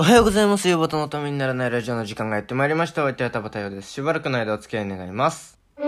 おはようございます。夕方のためにならないラジオの時間がやってまいりました。お相手は田畑洋です。しばらくの間お付き合い願います。は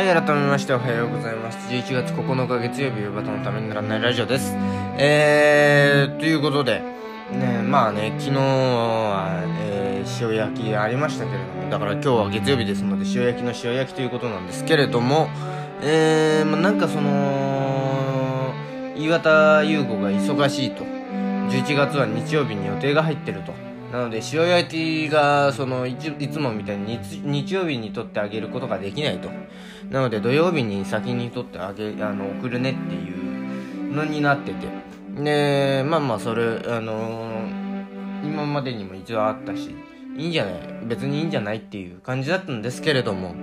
い、改めましておはようございます。11月9日月曜日、夕方のためにならないラジオです。えー、ということで、ね、まあね、昨日は、えー、塩焼きありましたけれども、だから今日は月曜日ですので、塩焼きの塩焼きということなんですけれども、えー、まあなんかその、岩田優子が忙しいと。11月は日曜日に予定が入ってると。なので塩焼きがそのいついつもみたいに日日曜日に取ってあげることができないとなので土曜日に先に取ってあげあの送るねっていうのになっててでまあまあそれあの今までにも一応あったしいいんじゃない？別にいいんじゃないっていう感じだったんですけれども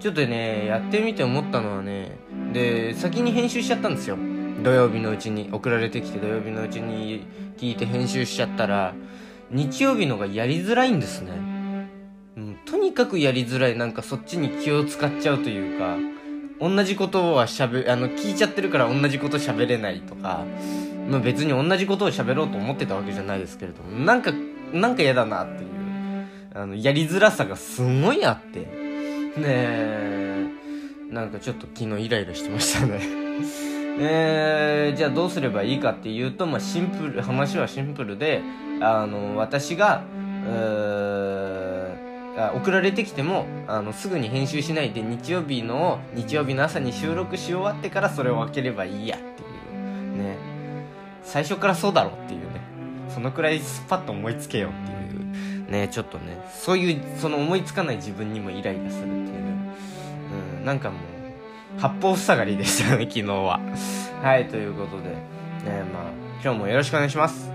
ちょっとねやってみて思ったのはねで先に編集しちゃったんですよ。土曜日のうちに送られてきて土曜日のうちに聞いて編集しちゃったら日曜日のがやりづらいんですね、うん、とにかくやりづらい。なんかそっちに気を使っちゃうというか同じことはしゃべあの聞いちゃってるから同じこと喋れないとか、まあ、別に同じことを喋ろうと思ってたわけじゃないですけれどもなんかなんか嫌だなっていうあのやりづらさがすごいあって。ねえ。なんかちょっと昨日イライラしてましたね。え。ー、じゃあどうすればいいかっていうと、まあ、シンプル話はシンプルであの私があ送られてきてもあのすぐに編集しないで日曜日の日曜日の朝に収録し終わってからそれを開ければいいやっていう。ね。最初からそうだろっていうね。そのくらいスパッと思いつけようっていう。ねちょっとね。そういうその思いつかない自分にもイライラするっていう。ね、うん、なんかもう八方塞がりでしたね昨日は。はいということで。ねまあ今日もよろしくお願いします。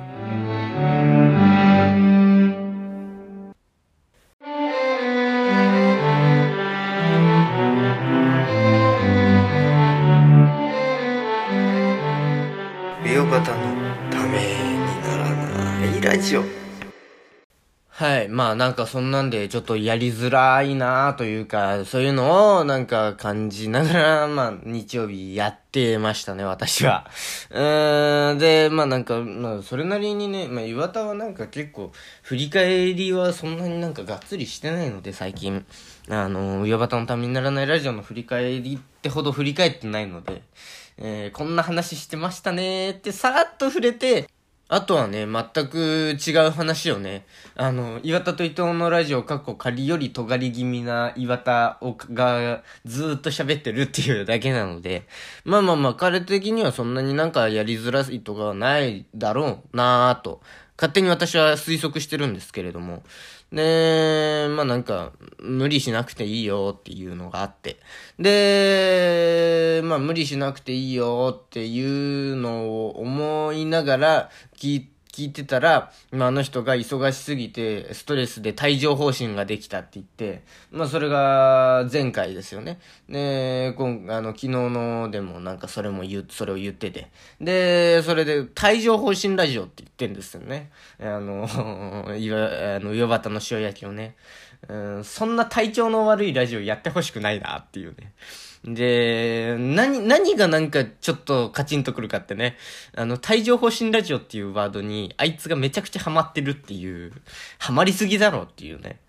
はい。まあなんかそんなんでちょっとやりづらいなというか、そういうのをなんか感じながら、まあ日曜日やってましたね、私は。うーん、で、まあなんか、まあそれなりにね、まあ岩田はなんか結構、振り返りはそんなになんかがっつりしてないので最近。あの、岩端のためにならないラジオの振り返りってほど振り返ってないので、えー、こんな話してましたねーってさらっと触れて、あとはね、全く違う話をね、あの、岩田と伊藤のラジオ、過去仮より尖り気味な岩田をがずっと喋ってるっていうだけなので、まあまあまあ、彼的にはそんなになんかやりづらいとかはないだろうなぁと、勝手に私は推測してるんですけれども、で、まあなんか、無理しなくていいよっていうのがあって。で、まあ無理しなくていいよっていうのを思いながら聞い聞いてたら、まあ、あの人が忙しすぎて、ストレスで帯状疱疹ができたって言って、まあ、それが前回ですよね。で、今、あの、昨日のでもなんかそれも言、それを言ってて。で、それで、帯状疱疹ラジオって言ってんですよね。あの、いわ、あの、岩端の塩焼きをね。うん、そんな体調の悪いラジオやってほしくないなっていうね。で、何、何がなんかちょっとカチンとくるかってね、あの、帯状疱疹ラジオっていうワードに、あいつがめちゃくちゃハマってるっていう、ハマりすぎだろっていうね。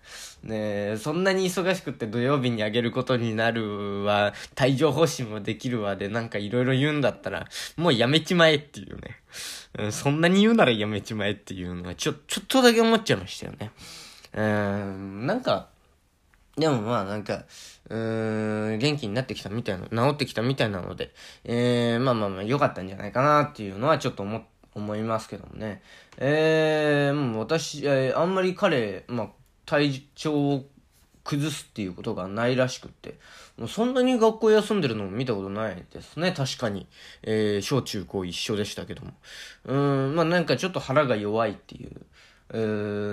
ねそんなに忙しくって土曜日にあげることになるわ、帯状疱疹もできるわでなんかいろいろ言うんだったら、もうやめちまえっていうね。うん、そんなに言うならやめちまえっていうのは、ちょ、ちょっとだけ思っちゃいましたよね。うん、なんか、でもまあなんか、うーん、元気になってきたみたいな、治ってきたみたいなので、えー、まあまあまあ良かったんじゃないかなっていうのはちょっと思、思いますけどもね。えー、もう私、えー、あんまり彼、まあ、体調を崩すっていうことがないらしくって、もうそんなに学校休んでるのも見たことないですね、確かに。えー、小中高一緒でしたけども。うん、まあなんかちょっと腹が弱いっていう、う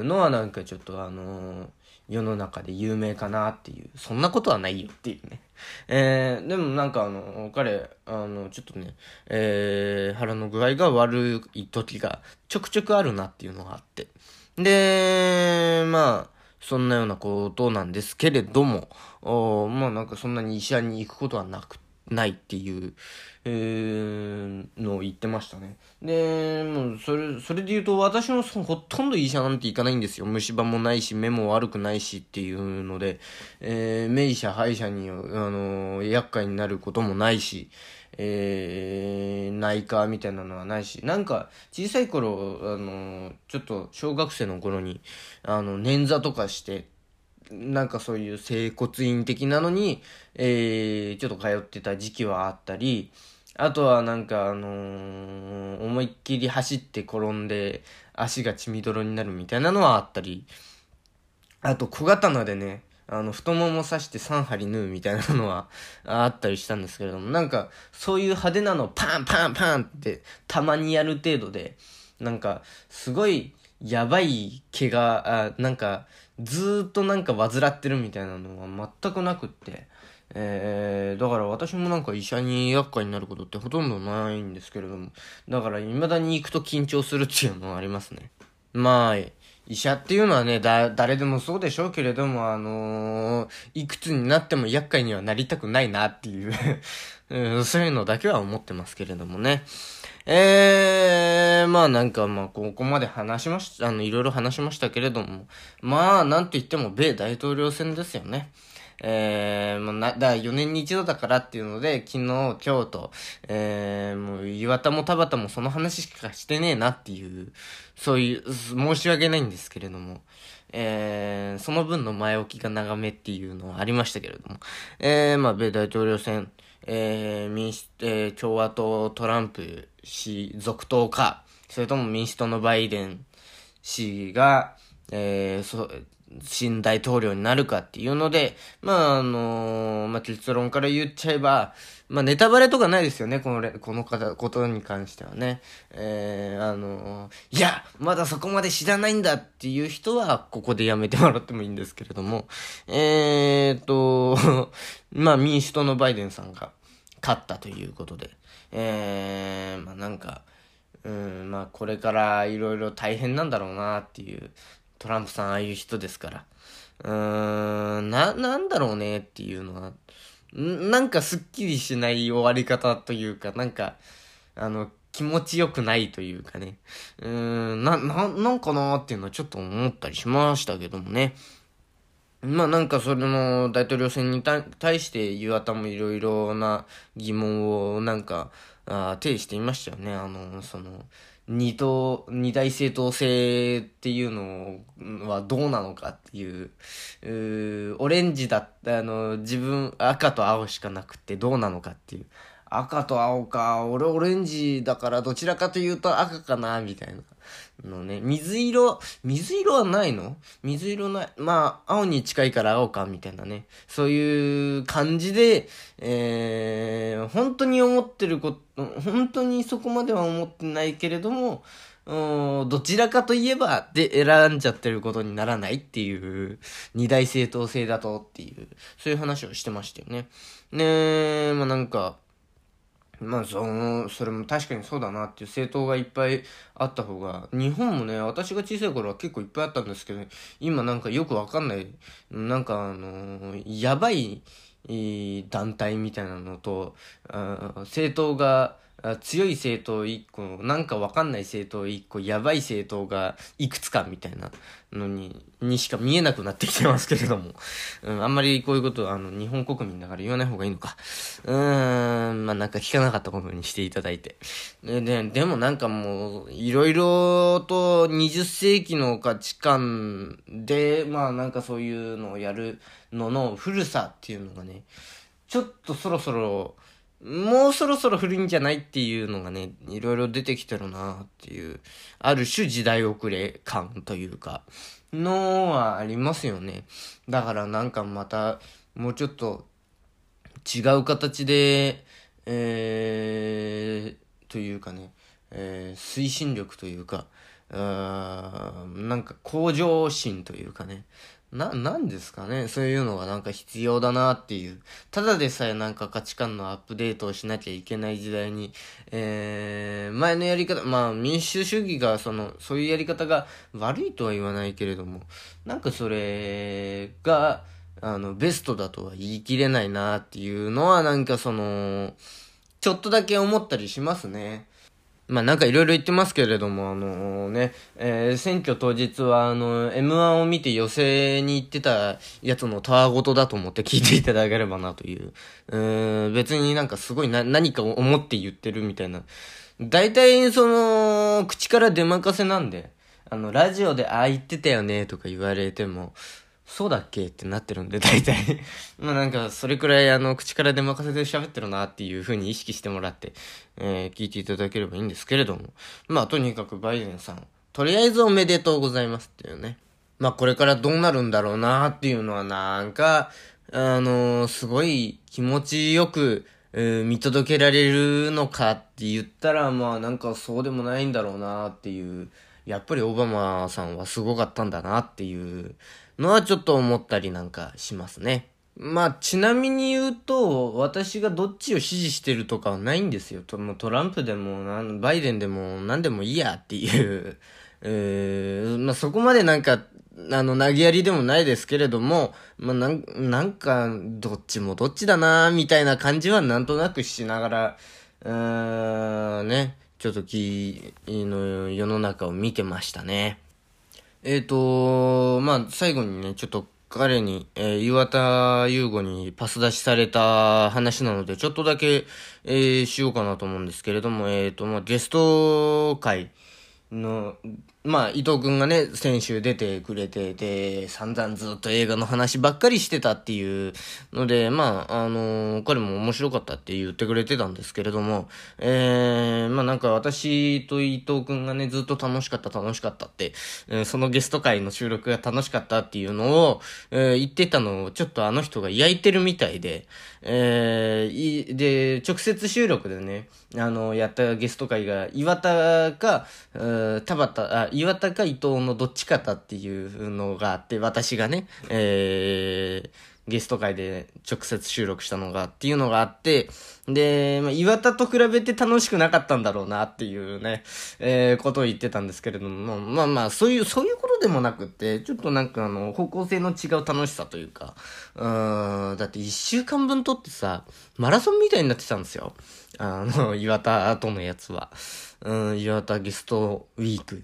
ーのはなんかちょっとあのー世の中で有名かなっていう、そんなことはないよっていうね。えー、でもなんかあの、彼、あの、ちょっとね、えー、腹の具合が悪い時がちょくちょくあるなっていうのがあって。で、まあ、そんなようなことなんですけれども、おまあなんかそんなに医者に行くことはなくて、ないっていう、えー、のを言ってましたね。で、もうそれ、それで言うと私もほとんど医者なんて行かないんですよ。虫歯もないし、目も悪くないしっていうので、えー、名医者、歯医者に、あのー、厄介になることもないし、えー、内科みたいなのはないし、なんか、小さい頃、あの、ちょっと小学生の頃に、あの、捻挫とかして、なんかそういう整骨院的なのに、えー、ちょっと通ってた時期はあったり、あとはなんかあのー、思いっきり走って転んで足が血みどろになるみたいなのはあったり、あと小刀でね、あの、太もも刺して3針縫うみたいなのはあったりしたんですけれども、なんか、そういう派手なのパンパンパンってたまにやる程度で、なんか、すごいやばい怪我、あなんか、ずっとなんか患ってるみたいなのは全くなくって、えー、だから私もなんか医者に厄介になることってほとんどないんですけれども、だから未だに行くと緊張するっていうのはありますね。まあ、医者っていうのはね、だ、誰でもそうでしょうけれども、あのー、いくつになっても厄介にはなりたくないなっていう、そういうのだけは思ってますけれどもね。えー、まあなんかまあここまで話しました、あの、いろいろ話しましたけれども、まあなんと言っても米大統領選ですよね。えー、もうな、だ、4年に一度だからっていうので、昨日、今日と、えー、もう岩田も田畑もその話しかしてねえなっていう、そういう、申し訳ないんですけれども、えー、その分の前置きが長めっていうのはありましたけれども、えー、まあ、米大統領選、えー、民主、えー、共和党トランプ氏続投か、それとも民主党のバイデン氏が、えー、そ、新大統領になるかっていうので、まあ、あのー、まあ、結論から言っちゃえば、まあ、ネタバレとかないですよね、この、この方、ことに関してはね。えー、あのー、いや、まだそこまで知らないんだっていう人は、ここでやめてもらってもいいんですけれども、えーと、まあ、民主党のバイデンさんが勝ったということで、えー、まあ、なんか、うん、まあ、これからいろいろ大変なんだろうなっていう、トランプさんああいう人ですから。うーん、な、なんだろうねっていうのは、なんかすっきりしない終わり方というか、なんか、あの、気持ちよくないというかね。うーん、な、な、なんかなーっていうのはちょっと思ったりしましたけどもね。まあなんかそれの大統領選に対して岩田もいろいろな疑問をなんか、あ呈していましたよね。あの、その、二党、二大政党制っていうのはどうなのかっていう、うオレンジだった、あの、自分、赤と青しかなくてどうなのかっていう。赤と青か、俺オレンジだからどちらかというと赤かな、みたいな。のね、水色、水色はないの？水色ない。まあ、青に近いから青か、みたいなね。そういう感じで、えー、本当に思ってること、本当にそこまでは思ってないけれども、どちらかといえば、で選んじゃってることにならないっていう、二大政党制だとっていう、そういう話をしてましたよね。ねまあなんか、まあ、その、それも確かにそうだなっていう政党がいっぱいあった方が、日本もね、私が小さい頃は結構いっぱいあったんですけど、今なんかよくわかんない、なんかあのやばい、団体みたいなのと、政党が、強い政党1個、なんかわかんない政党1個、やばい政党がいくつかみたいなのに、にしか見えなくなってきてますけれども。うん、あんまりこういうことは、あの、日本国民だから言わない方がいいのか。うーん、まあなんか聞かなかったことにしていただいて。で、ででもなんかもう、いろいろと20世紀の価値観で、まあなんかそういうのをやるのの古さっていうのがね、ちょっとそろそろ、もうそろそろ古いんじゃないっていうのがね、いろいろ出てきてるなっていう、ある種時代遅れ感というか、のはありますよね。だからなんかまた、もうちょっと違う形で、えー、というかね、えー、推進力というか、うーん、なんか向上心というかね、な、なんですかね。そういうのがなんか必要だなっていう。ただでさえなんか価値観のアップデートをしなきゃいけない時代に、えー、前のやり方、まあ民主主義がその、そういうやり方が悪いとは言わないけれども、なんかそれが、あの、ベストだとは言い切れないなっていうのはなんかその、ちょっとだけ思ったりしますね。まあなんかいろいろ言ってますけれども、あのね、えー、選挙当日はあの、M1 を見て予選に行ってたやつのたわごとだと思って聞いていただければなという。うん、別になんかすごいな、何かを思って言ってるみたいな。大体その、口から出まかせなんで、あの、ラジオでああ言ってたよねとか言われても、そうだっけってなってるんで、大体 まあなんか、それくらいあの、口から出任せて喋ってるなっていう風に意識してもらって、えー、聞いていただければいいんですけれども。まあとにかくバイデンさん、とりあえずおめでとうございますっていうね。まあこれからどうなるんだろうなっていうのはなんか、あのー、すごい気持ちよく、えー、見届けられるのかって言ったら、まあなんかそうでもないんだろうなっていう。やっぱりオバマさんはすごかったんだなっていうのはちょっと思ったりなんかしますね。まあ、ちなみに言うと、私がどっちを支持してるとかはないんですよ。トトランプでもバイデンでも何でもいいやっていう、えー、まあそこまでなんか、あの、投げやりでもないですけれども、まあなん、なんか、どっちもどっちだなみたいな感じはなんとなくしながら、うーん、ね、ちょっとき、の世の中を見てましたね。えっ、ー、と、まあ、最後にね、ちょっと彼に、えー、岩田優吾にパス出しされた話なので、ちょっとだけ、えー、しようかなと思うんですけれども、えっ、ー、と、まあ、ゲスト会の、まあ、伊藤くんがね、先週出てくれて、で、散々ずっと映画の話ばっかりしてたっていうので、まあ、あのー、彼も面白かったって言ってくれてたんですけれども、えー、まあなんか私と伊藤くんがね、ずっと楽しかった楽しかったって、えー、そのゲスト会の収録が楽しかったっていうのを、えー、言ってたのを、ちょっとあの人が焼いてるみたいで、えー、で、直接収録でね、あの、やったゲスト会が、岩田か、田端、あ、岩田か伊藤のどっちかだっていうのがあって、私がね、えー、ゲスト会で直接収録したのがっていうのがあって、で、まあ、岩田と比べて楽しくなかったんだろうなっていうね、えー、ことを言ってたんですけれども、まあまあ、そういう、そういうことでもなくって、ちょっとなんかあの、方向性の違う楽しさというか、うーん、だって一週間分撮ってさ、マラソンみたいになってたんですよ。あの、岩田とのやつは。うん、岩田ゲストウィーク。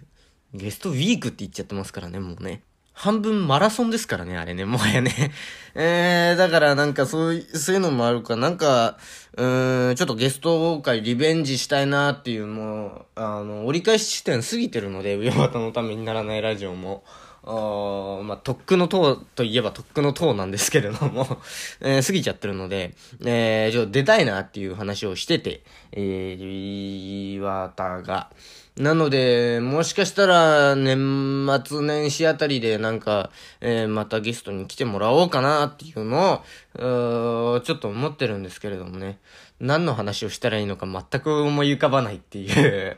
ゲストウィークって言っちゃってますからね、もうね。半分マラソンですからね、あれね、もはやね。えー、だからなんかそういう、そういうのもあるか、なんか、うーん、ちょっとゲスト会リベンジしたいなっていうもう、あの、折り返し地点過ぎてるので、上端のためにならないラジオも。あまあ、とっくの塔といえばとっくの塔なんですけれども えー、過ぎちゃってるので、えー、ちょっと出たいなっていう話をしてて、えー、岩田が。なので、もしかしたら、年末年始あたりでなんか、えー、またゲストに来てもらおうかなっていうのを、ちょっと思ってるんですけれどもね。何の話をしたらいいのか全く思い浮かばないっていう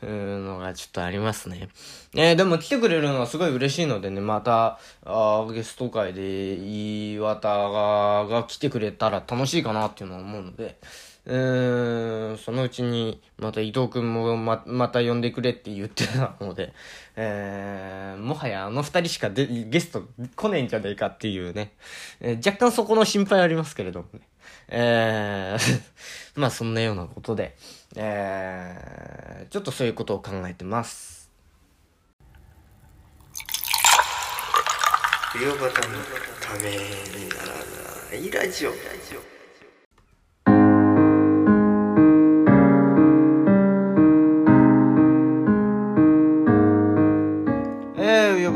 のがちょっとありますね。えー、でも来てくれるのはすごい嬉しいのでね、また、あゲスト会で岩田がが来てくれたら楽しいかなっていうのは思うので、うん、そのうちに、また伊藤くんもま、また呼んでくれって言ってたので、えー、もはやあの二人しかでゲスト来ねえんじゃねえかっていうね、えー、若干そこの心配ありますけれどもね。えー まあそんなようなことで、えー、ちょっとそういうことを考えてます。美容方のためにならないラジオ。ラジオ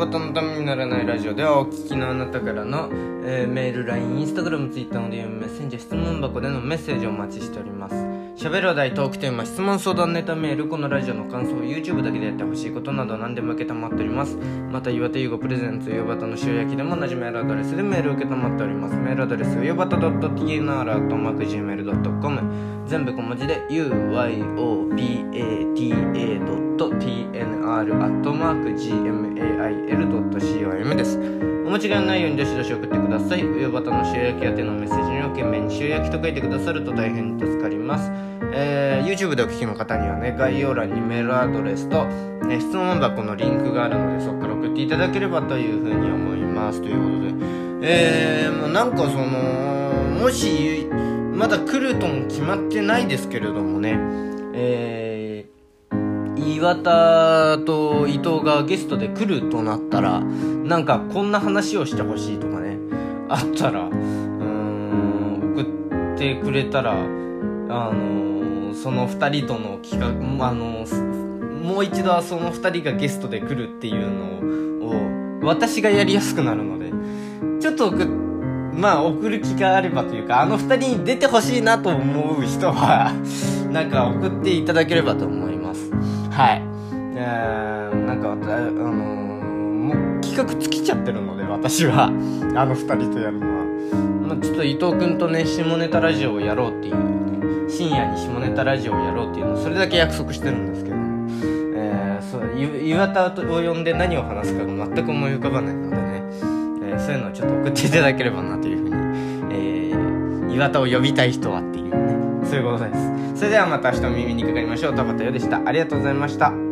事のためにならないラジオではお聞きのあなたからの、えー、メール、LINE、Instagram、Twitter の DM、メッセンジャー、質問箱でのメッセージをお待ちしております。喋る話題トークテーマ質問相談ネタメールこのラジオの感想 YouTube だけでやってほしいことなど何でも受けたまっております。また岩手優吾プレゼンツよばたの塩焼きでも同じメールアドレスでメール受けたまっております。メールアドレスよばた .tnr.gmail.com 全部小文字で uyobata.tnr.gmail.com です。お間違いないようにどしどし送ってください。上端の塩焼き宛てのメッセージには懸命に塩焼きと書いてくださると大変助かります。えー YouTube でお聞きの方にはね概要欄にメールアドレスと、ね、質問箱のリンクがあるのでそこから送っていただければというふうに思います。ということでえー、もうなんかそのもしまだ来るとも決まってないですけれどもねえー、岩田と伊藤がゲストで来るとなったらなんかこんな話をしてほしいとかねあったらうーん送ってくれたらあのその2人との企画あのもう一度はその2人がゲストで来るっていうのを私がやりやすくなるのでちょっと送っまあ送る気があればというかあの2人に出てほしいなと思う人はなんか送っていただければと思います。はい。えー、なんかあのもう企画尽きちゃってるので私は。あの2人とやるのは、まあ、ちょっと伊藤君とね下ネタラジオをやろうっていうね深夜に下ネタラジオをやろうっていうのそれだけ約束してるんですけどえー、そう岩田を呼んで何を話すかが全く思い浮かばないのでね、えーそういうのをちょっと送っていただければなというふうに、えー、岩田を呼びたい人はっていうそういうことです。それではまた明日も耳にかかりましょう。田畑よでした。ありがとうございました。